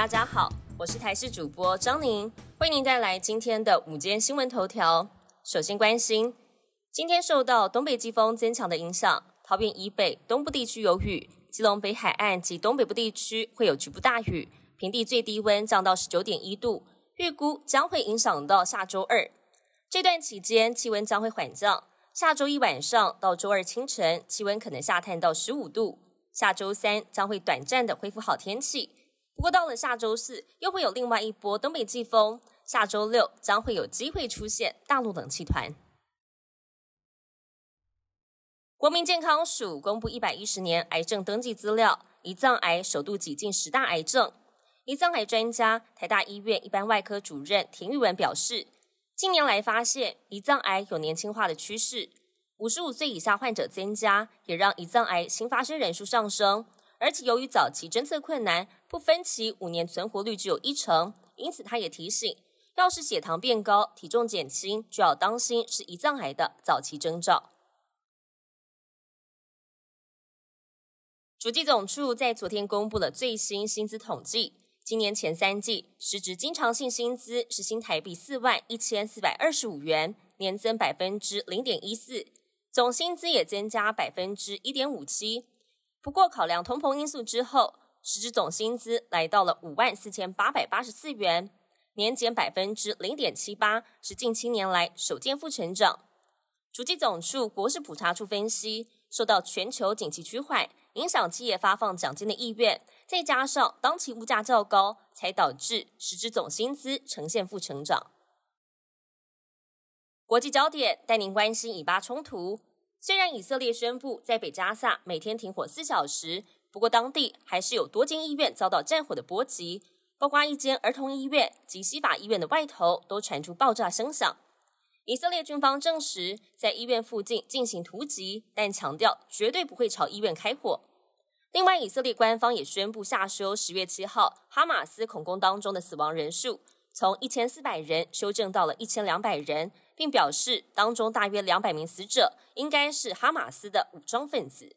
大家好我是台视主播张宁，为您带来今天的午间新闻头条。首先关心，今天受到东北季风增强的影响，桃园以北、东部地区有雨，基隆北海岸及东北部地区会有局部大雨，平地最低温降到十九点一度，预估将会影响到下周二。这段期间气温将会缓降，下周一晚上到周二清晨气温可能下探到十五度，下周三将会短暂的恢复好天气。不过到了下周四，又会有另外一波东北季风。下周六将会有机会出现大陆冷气团。国民健康署公布一百一十年癌症登记资料，胰脏癌首度挤进十大癌症。胰脏癌专家台大医院一般外科主任田玉文表示，近年来发现胰脏癌有年轻化的趋势，五十五岁以下患者增加，也让胰脏癌新发生人数上升。而且由于早期侦测困难，不分期五年存活率只有一成，因此他也提醒，要是血糖变高、体重减轻，就要当心是胰脏癌的早期征兆。主计总处在昨天公布了最新薪资统计，今年前三季实值经常性薪资是新台币四万一千四百二十五元，年增百分之零点一四，总薪资也增加百分之一点五七。不过，考量通膨因素之后，实质总薪资来到了五万四千八百八十四元，年减百分之零点七八，是近七年来首见负成长。主计总处国事普查处分析，受到全球景气趋缓影响，企业发放奖金的意愿，再加上当期物价较高，才导致实质总薪资呈现负成长。国际焦点带您关心以巴冲突。虽然以色列宣布在北加萨每天停火四小时，不过当地还是有多间医院遭到战火的波及，包括一间儿童医院及西法医院的外头都传出爆炸声响。以色列军方证实在医院附近进行突击，但强调绝对不会朝医院开火。另外，以色列官方也宣布下修十月七号哈马斯恐攻当中的死亡人数，从一千四百人修正到了一千两百人。并表示，当中大约两百名死者应该是哈马斯的武装分子。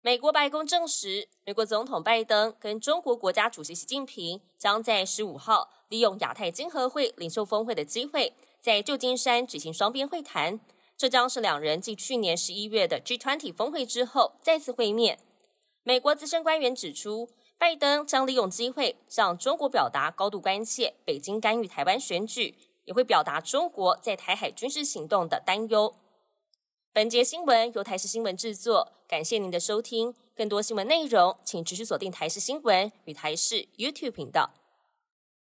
美国白宫证实，美国总统拜登跟中国国家主席习近平将在十五号利用亚太经合会领袖峰会的机会，在旧金山举行双边会谈。这将是两人继去年十一月的 G20 峰会之后再次会面。美国资深官员指出。拜登将利用机会向中国表达高度关切，北京干预台湾选举，也会表达中国在台海军事行动的担忧。本节新闻由台视新闻制作，感谢您的收听。更多新闻内容，请持续锁定台视新闻与台视 YouTube 频道。